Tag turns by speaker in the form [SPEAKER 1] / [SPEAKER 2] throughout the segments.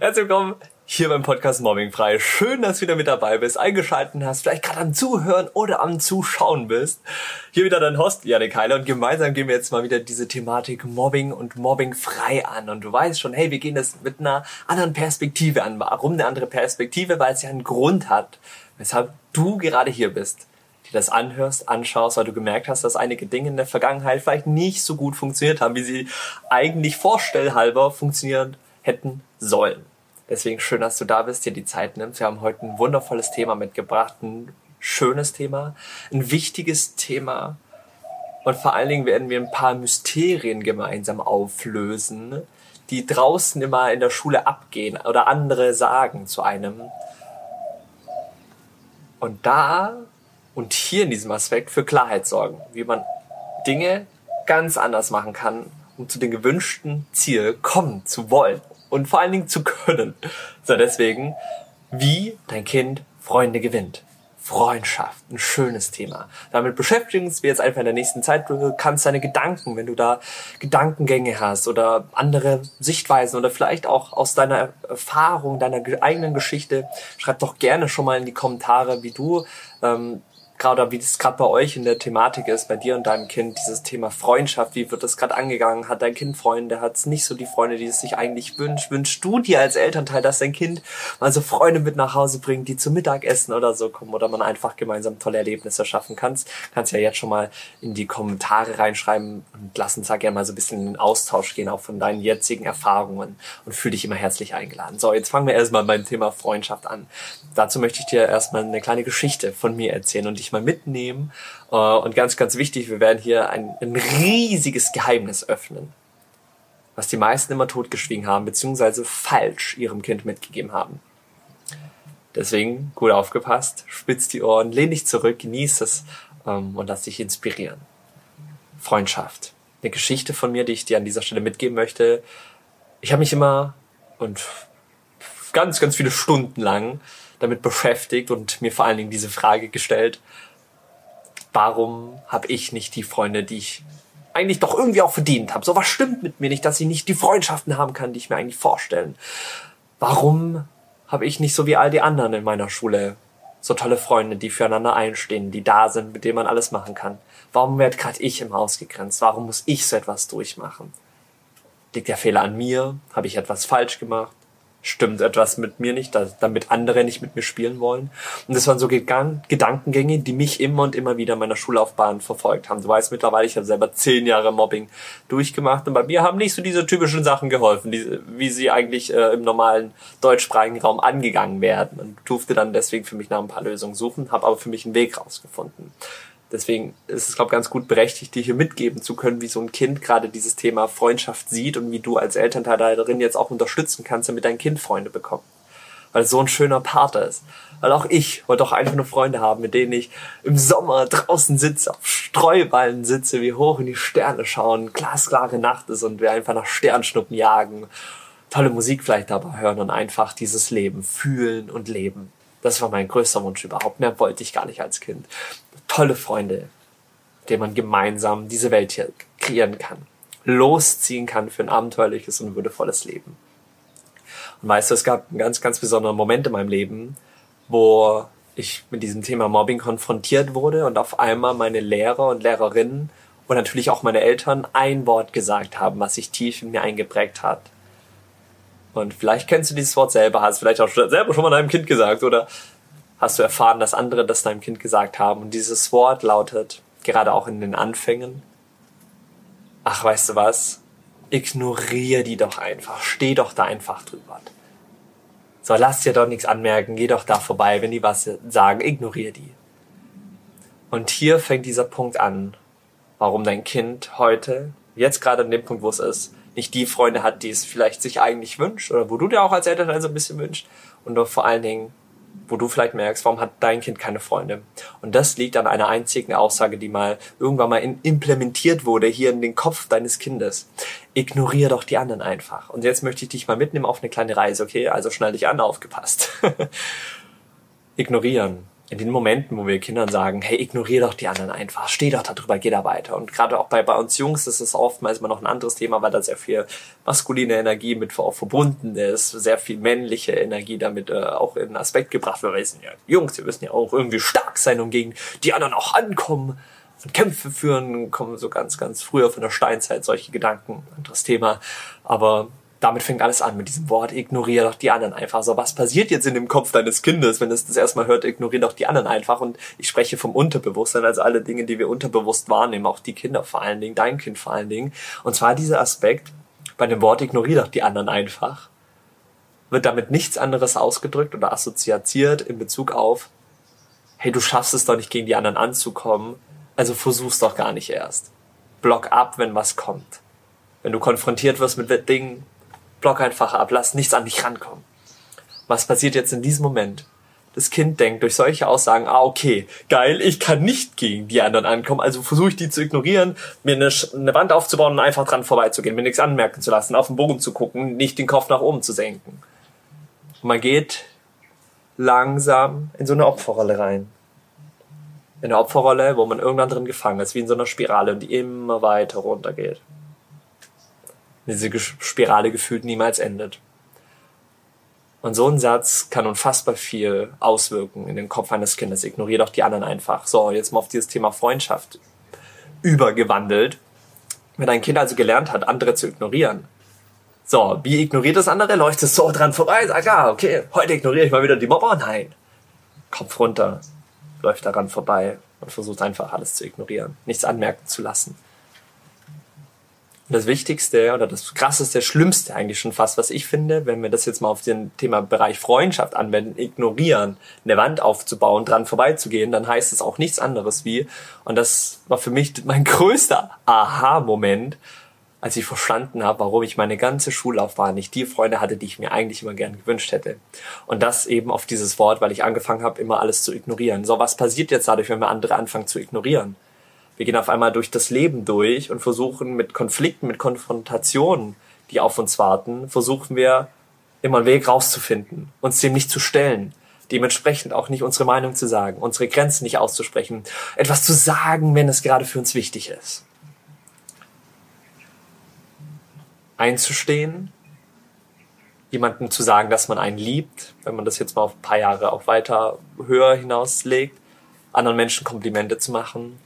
[SPEAKER 1] Herzlich willkommen hier beim Podcast Mobbing frei. Schön, dass du wieder mit dabei bist, eingeschalten hast, vielleicht gerade am Zuhören oder am Zuschauen bist. Hier wieder dein Host, Janik Heiler, und gemeinsam gehen wir jetzt mal wieder diese Thematik Mobbing und Mobbing frei an. Und du weißt schon, hey, wir gehen das mit einer anderen Perspektive an. Warum eine andere Perspektive? Weil es ja einen Grund hat, weshalb du gerade hier bist dir das anhörst, anschaust, weil du gemerkt hast, dass einige Dinge in der Vergangenheit vielleicht nicht so gut funktioniert haben, wie sie eigentlich vorstellhalber funktionieren hätten sollen. Deswegen schön, dass du da bist, dir die Zeit nimmst. Wir haben heute ein wundervolles Thema mitgebracht, ein schönes Thema, ein wichtiges Thema. Und vor allen Dingen werden wir ein paar Mysterien gemeinsam auflösen, die draußen immer in der Schule abgehen oder andere sagen zu einem. Und da und hier in diesem Aspekt für Klarheit sorgen, wie man Dinge ganz anders machen kann, um zu dem gewünschten Ziel kommen zu wollen und vor allen Dingen zu können. So, deswegen, wie dein Kind Freunde gewinnt. Freundschaft, ein schönes Thema. Damit beschäftigen wir jetzt einfach in der nächsten Zeit. Du kannst deine Gedanken, wenn du da Gedankengänge hast oder andere Sichtweisen oder vielleicht auch aus deiner Erfahrung, deiner eigenen Geschichte, schreib doch gerne schon mal in die Kommentare, wie du ähm, gerade wie das gerade bei euch in der Thematik ist, bei dir und deinem Kind, dieses Thema Freundschaft, wie wird das gerade angegangen? Hat dein Kind Freunde? Hat es nicht so die Freunde, die es sich eigentlich wünscht? Wünschst du dir als Elternteil, dass dein Kind mal so Freunde mit nach Hause bringt, die zum Mittagessen oder so kommen oder man einfach gemeinsam tolle Erlebnisse schaffen kannst? Kannst ja jetzt schon mal in die Kommentare reinschreiben und lass uns da gerne mal so ein bisschen in den Austausch gehen, auch von deinen jetzigen Erfahrungen und fühl dich immer herzlich eingeladen. So, jetzt fangen wir erstmal beim Thema Freundschaft an. Dazu möchte ich dir erstmal eine kleine Geschichte von mir erzählen und dich mal mitnehmen. Äh, und ganz, ganz wichtig, wir werden hier ein, ein riesiges Geheimnis öffnen, was die meisten immer totgeschwiegen haben, beziehungsweise falsch ihrem Kind mitgegeben haben. Deswegen gut aufgepasst, spitz die Ohren, lehn dich zurück, genieß es ähm, und lass dich inspirieren. Freundschaft. Eine Geschichte von mir, die ich dir an dieser Stelle mitgeben möchte. Ich habe mich immer und ganz, ganz viele Stunden lang damit beschäftigt und mir vor allen Dingen diese Frage gestellt, warum habe ich nicht die Freunde, die ich eigentlich doch irgendwie auch verdient habe? So was stimmt mit mir nicht, dass ich nicht die Freundschaften haben kann, die ich mir eigentlich vorstellen. Warum habe ich nicht so wie all die anderen in meiner Schule so tolle Freunde, die füreinander einstehen, die da sind, mit denen man alles machen kann? Warum werde gerade ich immer ausgegrenzt? Warum muss ich so etwas durchmachen? Liegt der Fehler an mir? Habe ich etwas falsch gemacht? Stimmt etwas mit mir nicht, damit andere nicht mit mir spielen wollen. Und das waren so Gedankengänge, die mich immer und immer wieder in meiner Schullaufbahn verfolgt haben. Du weißt mittlerweile, ich habe selber zehn Jahre Mobbing durchgemacht und bei mir haben nicht so diese typischen Sachen geholfen, wie sie eigentlich äh, im normalen deutschsprachigen Raum angegangen werden. Und durfte dann deswegen für mich nach ein paar Lösungen suchen, habe aber für mich einen Weg rausgefunden. Deswegen ist es, glaube ich, ganz gut berechtigt, dir hier mitgeben zu können, wie so ein Kind gerade dieses Thema Freundschaft sieht und wie du als Elternteil darin jetzt auch unterstützen kannst, damit dein Kind Freunde bekommt. Weil es so ein schöner Partner ist. Weil auch ich wollte auch einfach nur Freunde haben, mit denen ich im Sommer draußen sitze, auf Streuballen sitze, wie hoch in die Sterne schauen, glasklare Nacht ist und wir einfach nach Sternschnuppen jagen, tolle Musik vielleicht dabei hören und einfach dieses Leben fühlen und leben. Das war mein größter Wunsch überhaupt. Mehr wollte ich gar nicht als Kind tolle Freunde, denen man gemeinsam diese Welt hier kreieren kann, losziehen kann für ein abenteuerliches und würdevolles Leben. Und weißt du, es gab einen ganz, ganz besonderen Moment in meinem Leben, wo ich mit diesem Thema Mobbing konfrontiert wurde und auf einmal meine Lehrer und Lehrerinnen und natürlich auch meine Eltern ein Wort gesagt haben, was sich tief in mir eingeprägt hat. Und vielleicht kennst du dieses Wort selber, hast vielleicht auch selber schon mal deinem Kind gesagt oder hast du erfahren, dass andere das deinem Kind gesagt haben. Und dieses Wort lautet, gerade auch in den Anfängen, ach, weißt du was? Ignorier die doch einfach. Steh doch da einfach drüber. So, lass dir doch nichts anmerken. Geh doch da vorbei. Wenn die was sagen, ignorier die. Und hier fängt dieser Punkt an, warum dein Kind heute, jetzt gerade an dem Punkt, wo es ist, nicht die Freunde hat, die es vielleicht sich eigentlich wünscht oder wo du dir auch als Elternteil so ein bisschen wünscht und vor allen Dingen wo du vielleicht merkst, warum hat dein Kind keine Freunde? Und das liegt an einer einzigen Aussage, die mal irgendwann mal in, implementiert wurde hier in den Kopf deines Kindes. Ignorier doch die anderen einfach. Und jetzt möchte ich dich mal mitnehmen auf eine kleine Reise, okay? Also schnall dich an, aufgepasst. Ignorieren in den Momenten, wo wir Kindern sagen, hey, ignoriere doch die anderen einfach, steh doch da drüber, geh da weiter. Und gerade auch bei, bei uns Jungs ist es oftmals immer noch ein anderes Thema, weil da sehr viel maskuline Energie mit auch verbunden ist, sehr viel männliche Energie damit äh, auch in Aspekt gebracht wird. Wir sind ja Jungs, wir müssen ja auch irgendwie stark sein, um gegen die anderen auch ankommen und Kämpfe führen, kommen so ganz, ganz früher von der Steinzeit solche Gedanken, anderes Thema. Aber damit fängt alles an mit diesem Wort, ignoriere doch die anderen einfach. So, was passiert jetzt in dem Kopf deines Kindes, wenn es das erstmal hört, ignoriere doch die anderen einfach. Und ich spreche vom Unterbewusstsein, also alle Dinge, die wir unterbewusst wahrnehmen, auch die Kinder vor allen Dingen, dein Kind vor allen Dingen. Und zwar dieser Aspekt, bei dem Wort ignoriere doch die anderen einfach, wird damit nichts anderes ausgedrückt oder assoziiert in Bezug auf, hey, du schaffst es doch nicht gegen die anderen anzukommen, also versuch's doch gar nicht erst. Block ab, wenn was kommt. Wenn du konfrontiert wirst mit Dingen, block einfach ab, lass nichts an dich rankommen. Was passiert jetzt in diesem Moment? Das Kind denkt durch solche Aussagen, ah, okay, geil, ich kann nicht gegen die anderen ankommen, also versuche ich die zu ignorieren, mir eine, eine, Wand aufzubauen und einfach dran vorbeizugehen, mir nichts anmerken zu lassen, auf den Bogen zu gucken, nicht den Kopf nach oben zu senken. Und man geht langsam in so eine Opferrolle rein. In eine Opferrolle, wo man irgendwann drin gefangen ist, wie in so einer Spirale, die immer weiter runtergeht diese Spirale gefühlt niemals endet. Und so ein Satz kann unfassbar viel auswirken in den Kopf eines Kindes. Ignoriere doch die anderen einfach. So, jetzt mal auf dieses Thema Freundschaft übergewandelt. Wenn ein Kind also gelernt hat, andere zu ignorieren. So, wie ignoriert das andere? Läuft es so dran vorbei, sagt, ah, okay, heute ignoriere ich mal wieder die Mobber. Nein. Kopf runter, läuft daran vorbei und versucht einfach alles zu ignorieren, nichts anmerken zu lassen das Wichtigste oder das Krasseste, Schlimmste eigentlich schon fast, was ich finde, wenn wir das jetzt mal auf den Thema Bereich Freundschaft anwenden, ignorieren, eine Wand aufzubauen, dran vorbeizugehen, dann heißt es auch nichts anderes wie, und das war für mich mein größter Aha-Moment, als ich verstanden habe, warum ich meine ganze Schullaufbahn nicht die Freunde hatte, die ich mir eigentlich immer gern gewünscht hätte. Und das eben auf dieses Wort, weil ich angefangen habe, immer alles zu ignorieren. So, was passiert jetzt dadurch, wenn wir andere anfangen zu ignorieren? Wir gehen auf einmal durch das Leben durch und versuchen mit Konflikten, mit Konfrontationen, die auf uns warten, versuchen wir immer einen Weg rauszufinden, uns dem nicht zu stellen, dementsprechend auch nicht unsere Meinung zu sagen, unsere Grenzen nicht auszusprechen, etwas zu sagen, wenn es gerade für uns wichtig ist. Einzustehen, jemandem zu sagen, dass man einen liebt, wenn man das jetzt mal auf ein paar Jahre auch weiter höher hinauslegt, anderen Menschen Komplimente zu machen,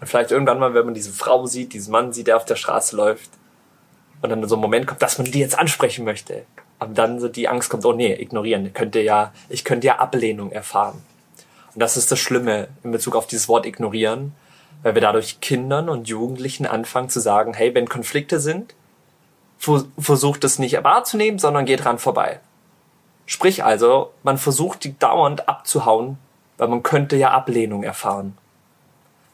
[SPEAKER 1] und vielleicht irgendwann mal, wenn man diese Frau sieht, diesen Mann sieht, der auf der Straße läuft, und dann so ein Moment kommt, dass man die jetzt ansprechen möchte. Aber dann so die Angst kommt, oh nee, ignorieren. Könnte ja, ich könnte ja Ablehnung erfahren. Und das ist das Schlimme in Bezug auf dieses Wort ignorieren, weil wir dadurch Kindern und Jugendlichen anfangen zu sagen, hey, wenn Konflikte sind, versucht es nicht wahrzunehmen, sondern geht dran vorbei. Sprich also, man versucht die dauernd abzuhauen, weil man könnte ja Ablehnung erfahren.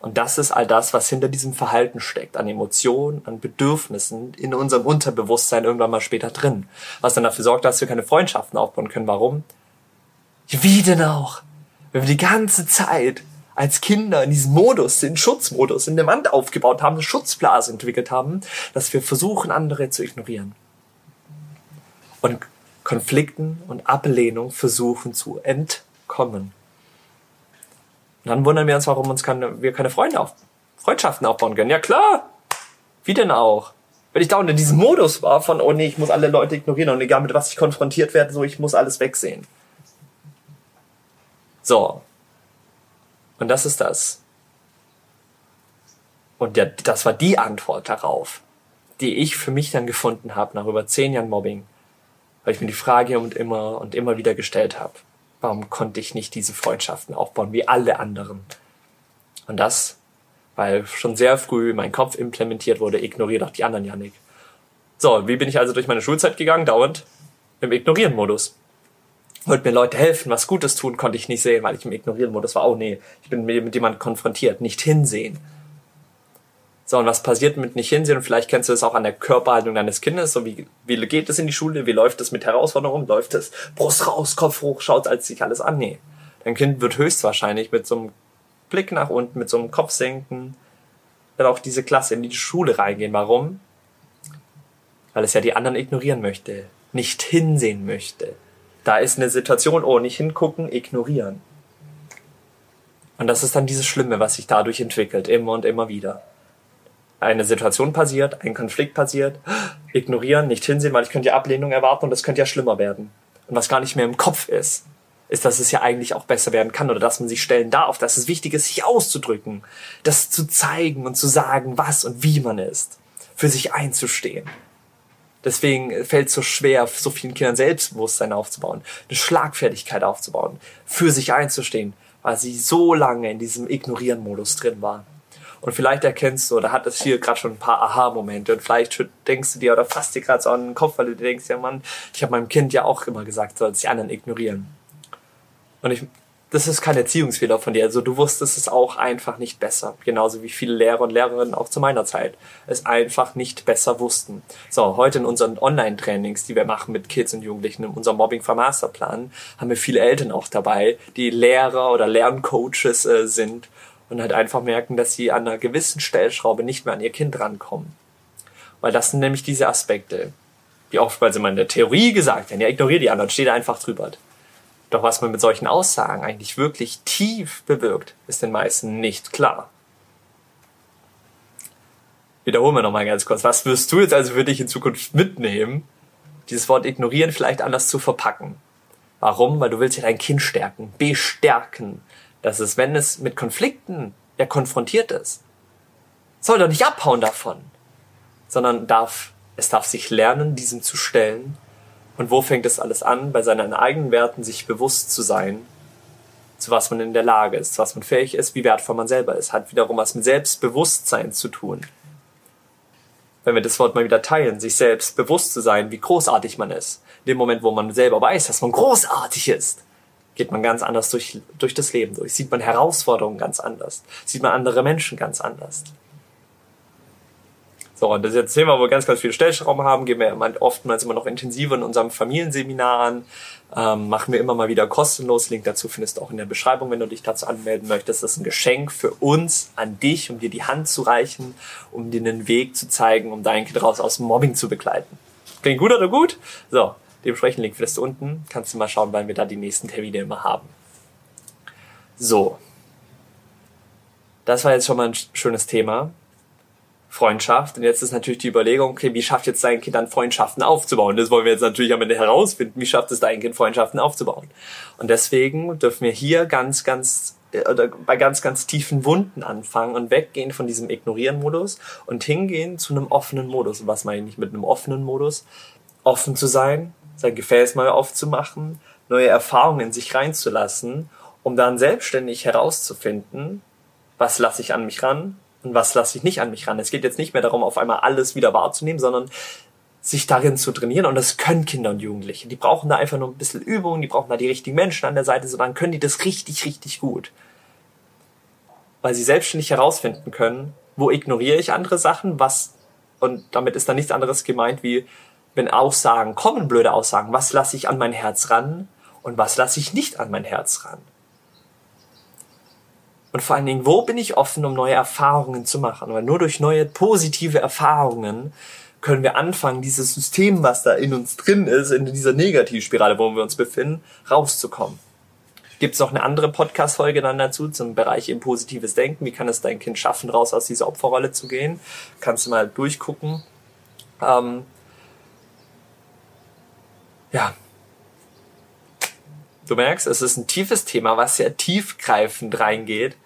[SPEAKER 1] Und das ist all das, was hinter diesem Verhalten steckt, an Emotionen, an Bedürfnissen in unserem Unterbewusstsein irgendwann mal später drin. Was dann dafür sorgt, dass wir keine Freundschaften aufbauen können. Warum? Wie denn auch? Wenn wir die ganze Zeit als Kinder in diesem Modus, den Schutzmodus, in der Wand aufgebaut haben, eine Schutzblase entwickelt haben, dass wir versuchen, andere zu ignorieren. Und Konflikten und Ablehnung versuchen zu entkommen. Und dann wundern wir uns, warum uns keine, wir keine Freunde auf, Freundschaften aufbauen können. Ja klar. Wie denn auch? Wenn ich dauernd in diesem Modus war von, oh nee, ich muss alle Leute ignorieren und egal mit was ich konfrontiert werde, so ich muss alles wegsehen. So. Und das ist das. Und der, das war die Antwort darauf, die ich für mich dann gefunden habe nach über zehn Jahren Mobbing, weil ich mir die Frage und immer und immer wieder gestellt habe. Warum konnte ich nicht diese Freundschaften aufbauen wie alle anderen? Und das, weil schon sehr früh mein Kopf implementiert wurde, ignoriere doch die anderen, Janik. So, wie bin ich also durch meine Schulzeit gegangen? Dauernd im Ignorieren-Modus. Wollte mir Leute helfen, was Gutes tun, konnte ich nicht sehen, weil ich im Ignorieren-Modus war. Oh nee, ich bin mit jemandem konfrontiert, nicht hinsehen. So, und was passiert mit nicht hinsehen? Und vielleicht kennst du das auch an der Körperhaltung deines Kindes. So, wie, wie geht es in die Schule? Wie läuft es mit Herausforderungen? Läuft es Brust raus, Kopf hoch, schaut als sich alles an? Nee. Dein Kind wird höchstwahrscheinlich mit so einem Blick nach unten, mit so einem Kopf senken, dann auch diese Klasse in die Schule reingehen. Warum? Weil es ja die anderen ignorieren möchte, nicht hinsehen möchte. Da ist eine Situation, oh, nicht hingucken, ignorieren. Und das ist dann dieses Schlimme, was sich dadurch entwickelt, immer und immer wieder. Eine Situation passiert, ein Konflikt passiert, ignorieren, nicht hinsehen, weil ich könnte ja Ablehnung erwarten und das könnte ja schlimmer werden. Und was gar nicht mehr im Kopf ist, ist, dass es ja eigentlich auch besser werden kann oder dass man sich stellen darf, dass es wichtig ist, sich auszudrücken, das zu zeigen und zu sagen, was und wie man ist, für sich einzustehen. Deswegen fällt es so schwer, so vielen Kindern Selbstbewusstsein aufzubauen, eine Schlagfertigkeit aufzubauen, für sich einzustehen, weil sie so lange in diesem Ignorieren-Modus drin war. Und vielleicht erkennst du, oder hat es hier gerade schon ein paar Aha-Momente und vielleicht denkst du dir oder fasst dir gerade so an den Kopf, weil du dir denkst, ja Mann, ich habe meinem Kind ja auch immer gesagt, soll sich anderen ignorieren. Und ich, das ist kein Erziehungsfehler von dir. Also du wusstest es auch einfach nicht besser. Genauso wie viele Lehrer und Lehrerinnen auch zu meiner Zeit es einfach nicht besser wussten. So, heute in unseren Online-Trainings, die wir machen mit Kids und Jugendlichen, in unserem Mobbing for Masterplan, haben wir viele Eltern auch dabei, die Lehrer oder Lerncoaches äh, sind und halt einfach merken, dass sie an einer gewissen Stellschraube nicht mehr an ihr Kind rankommen. Weil das sind nämlich diese Aspekte, die oftmals immer in der Theorie gesagt werden. Ja, ignoriere die anderen, steht einfach drüber. Doch was man mit solchen Aussagen eigentlich wirklich tief bewirkt, ist den meisten nicht klar. Wiederholen wir nochmal ganz kurz. Was wirst du jetzt also für dich in Zukunft mitnehmen, dieses Wort ignorieren vielleicht anders zu verpacken? Warum? Weil du willst ja dein Kind stärken, bestärken, dass es, wenn es mit Konflikten ja konfrontiert ist, soll doch nicht abhauen davon, sondern darf, es darf sich lernen, diesem zu stellen und wo fängt es alles an? Bei seinen eigenen Werten sich bewusst zu sein, zu was man in der Lage ist, zu was man fähig ist, wie wertvoll man selber ist. Hat wiederum was mit Selbstbewusstsein zu tun. Wenn wir das Wort mal wieder teilen, sich selbst bewusst zu sein, wie großartig man ist. In dem Moment, wo man selber weiß, dass man großartig ist, geht man ganz anders durch, durch das Leben durch. Sieht man Herausforderungen ganz anders. Sieht man andere Menschen ganz anders. So, und das ist jetzt ein Thema, wo wir ganz, ganz viel Stellschrauben haben, gehen wir oftmals immer noch intensiver in unserem Familienseminar an, ähm, machen wir immer mal wieder kostenlos. Link dazu findest du auch in der Beschreibung, wenn du dich dazu anmelden möchtest. Das ist ein Geschenk für uns, an dich, um dir die Hand zu reichen, um dir einen Weg zu zeigen, um dein Kind raus aus dem Mobbing zu begleiten. Klingt gut oder gut? So, dementsprechend Link findest du unten. Kannst du mal schauen, wann wir da die nächsten Termine immer haben. So. Das war jetzt schon mal ein schönes Thema. Freundschaft. Und jetzt ist natürlich die Überlegung, okay, wie schafft jetzt dein Kind dann Freundschaften aufzubauen? Das wollen wir jetzt natürlich am Ende herausfinden. Wie schafft es dein Kind Freundschaften aufzubauen? Und deswegen dürfen wir hier ganz, ganz äh, oder bei ganz, ganz tiefen Wunden anfangen und weggehen von diesem Ignorieren-Modus und hingehen zu einem offenen Modus. Und was meine ich mit einem offenen Modus? Offen zu sein, sein Gefäß mal aufzumachen, neue Erfahrungen in sich reinzulassen, um dann selbstständig herauszufinden, was lasse ich an mich ran, und was lasse ich nicht an mich ran. Es geht jetzt nicht mehr darum, auf einmal alles wieder wahrzunehmen, sondern sich darin zu trainieren. Und das können Kinder und Jugendliche. Die brauchen da einfach nur ein bisschen Übung, die brauchen da die richtigen Menschen an der Seite, so dann können die das richtig, richtig gut. Weil sie selbstständig herausfinden können, wo ignoriere ich andere Sachen, was, und damit ist dann nichts anderes gemeint wie, wenn Aussagen kommen, blöde Aussagen, was lasse ich an mein Herz ran und was lasse ich nicht an mein Herz ran. Und vor allen Dingen, wo bin ich offen, um neue Erfahrungen zu machen? Weil nur durch neue positive Erfahrungen können wir anfangen, dieses System, was da in uns drin ist, in dieser Negativspirale, wo wir uns befinden, rauszukommen. Gibt es noch eine andere Podcast-Folge dann dazu zum Bereich eben positives Denken? Wie kann es dein Kind schaffen, raus aus dieser Opferrolle zu gehen? Kannst du mal durchgucken. Ähm, ja. Du merkst, es ist ein tiefes Thema, was sehr tiefgreifend reingeht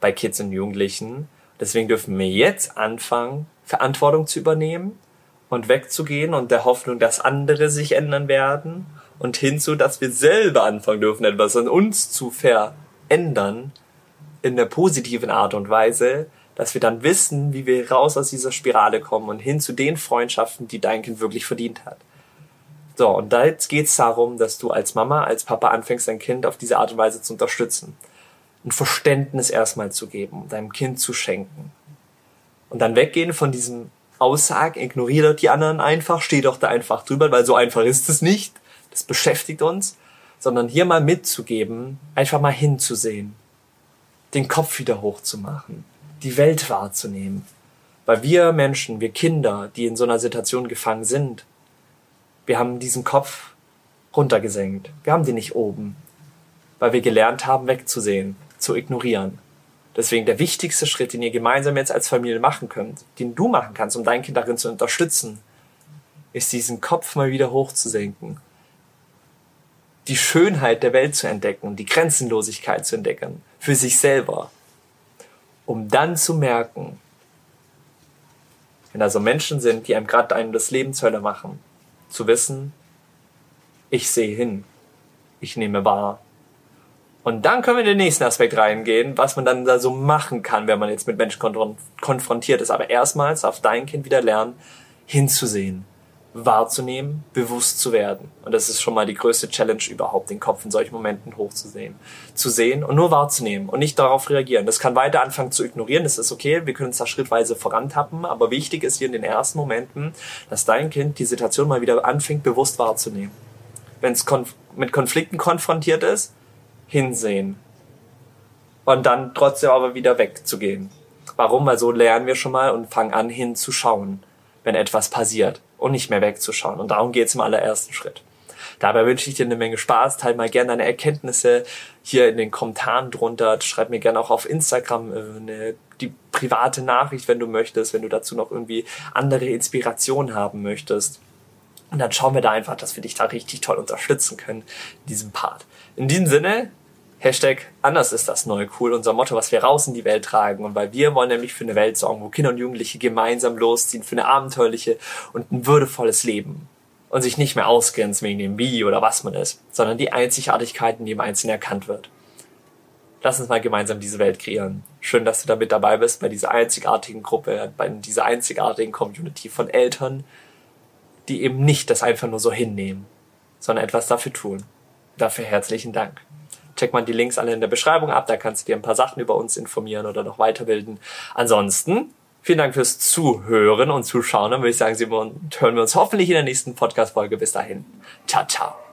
[SPEAKER 1] bei Kids und Jugendlichen. Deswegen dürfen wir jetzt anfangen, Verantwortung zu übernehmen und wegzugehen und der Hoffnung, dass andere sich ändern werden und hinzu, dass wir selber anfangen dürfen, etwas an uns zu verändern in der positiven Art und Weise, dass wir dann wissen, wie wir raus aus dieser Spirale kommen und hin zu den Freundschaften, die dein Kind wirklich verdient hat. So, und da jetzt geht's darum, dass du als Mama, als Papa anfängst, dein Kind auf diese Art und Weise zu unterstützen ein Verständnis erstmal zu geben, deinem Kind zu schenken. Und dann weggehen von diesem Aussagen, ignoriere die anderen einfach, steh doch da einfach drüber, weil so einfach ist es nicht. Das beschäftigt uns, sondern hier mal mitzugeben, einfach mal hinzusehen, den Kopf wieder hochzumachen, die Welt wahrzunehmen. Weil wir Menschen, wir Kinder, die in so einer Situation gefangen sind, wir haben diesen Kopf runtergesenkt. Wir haben den nicht oben, weil wir gelernt haben, wegzusehen zu ignorieren. Deswegen der wichtigste Schritt, den ihr gemeinsam jetzt als Familie machen könnt, den du machen kannst, um dein Kind darin zu unterstützen, ist diesen Kopf mal wieder hochzusenken. Die Schönheit der Welt zu entdecken, die Grenzenlosigkeit zu entdecken, für sich selber. Um dann zu merken, wenn da so Menschen sind, die einem gerade einem das Leben zur Hölle machen, zu wissen, ich sehe hin, ich nehme wahr. Und dann können wir in den nächsten Aspekt reingehen, was man dann da so machen kann, wenn man jetzt mit Menschen konfrontiert ist. Aber erstmals darf dein Kind wieder lernen, hinzusehen, wahrzunehmen, bewusst zu werden. Und das ist schon mal die größte Challenge überhaupt, den Kopf in solchen Momenten hochzusehen. Zu sehen und nur wahrzunehmen und nicht darauf reagieren. Das kann weiter anfangen zu ignorieren, das ist okay, wir können uns da schrittweise vorantappen, aber wichtig ist hier in den ersten Momenten, dass dein Kind die Situation mal wieder anfängt, bewusst wahrzunehmen. Wenn es konf mit Konflikten konfrontiert ist, hinsehen. Und dann trotzdem aber wieder wegzugehen. Warum? Weil so lernen wir schon mal und fangen an hinzuschauen, wenn etwas passiert und nicht mehr wegzuschauen. Und darum geht's im allerersten Schritt. Dabei wünsche ich dir eine Menge Spaß. Teil mal gerne deine Erkenntnisse hier in den Kommentaren drunter. Schreib mir gerne auch auf Instagram äh, eine, die private Nachricht, wenn du möchtest, wenn du dazu noch irgendwie andere Inspirationen haben möchtest. Und dann schauen wir da einfach, dass wir dich da richtig toll unterstützen können in diesem Part. In diesem Sinne, Hashtag anders ist das neue cool, unser Motto, was wir raus in die Welt tragen. Und weil wir wollen nämlich für eine Welt sorgen, wo Kinder und Jugendliche gemeinsam losziehen, für eine abenteuerliche und ein würdevolles Leben. Und sich nicht mehr ausgrenzen wegen dem Wie oder was man ist, sondern die Einzigartigkeiten, die im Einzelnen erkannt wird. Lass uns mal gemeinsam diese Welt kreieren. Schön, dass du da mit dabei bist bei dieser einzigartigen Gruppe, bei dieser einzigartigen Community von Eltern, die eben nicht das einfach nur so hinnehmen, sondern etwas dafür tun. Dafür herzlichen Dank. Check mal die Links alle in der Beschreibung ab, da kannst du dir ein paar Sachen über uns informieren oder noch weiterbilden. Ansonsten, vielen Dank fürs Zuhören und Zuschauen. Dann würde ich sagen, sehen hören wir uns hoffentlich in der nächsten Podcast-Folge. Bis dahin. Ciao, ciao.